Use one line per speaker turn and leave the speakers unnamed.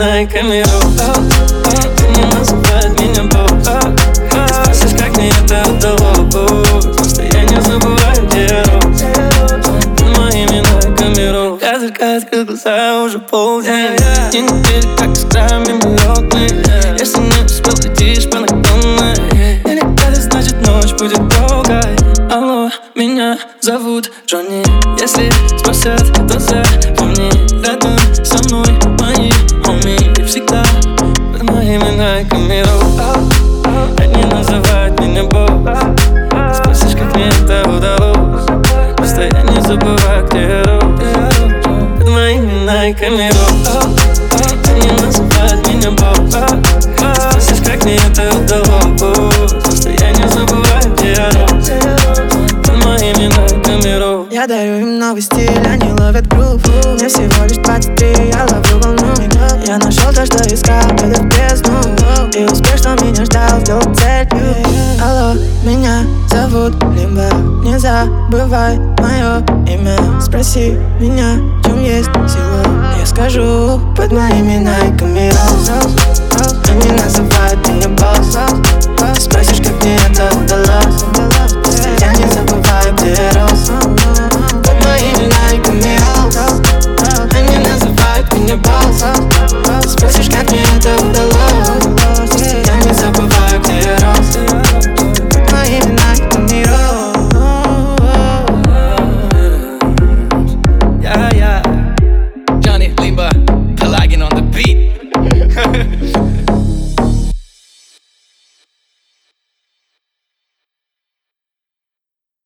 камеру. Они называют меня Бог Ты спросишь, как мне это удалось Просто я не забываю, где я рос Под моим именем камеру. Я только открыл глаза, уже полдень День недели, как с краями миллионный Если не успел, летишь по наклонной. Или это значит ночь будет долгой? Алло, меня зовут Джонни. Если спросят, то запомни Рядом со мной мои удалось не забываю, где я рос Под моим именем миру Они называют меня Бог Спросишь, как мне это удалось? Не забываю, где я рос. Под моим именем миру
Я даю им новый стиль, они ловят группу Мне всего лишь 23, я ловлю волну. Я нашел то, что искал, это в бездну. И успех, что меня ждал, сделал цель Алло, меня зовут Лимба Не забывай мое имя. Спроси меня, в чем есть сила. Я скажу под моими найками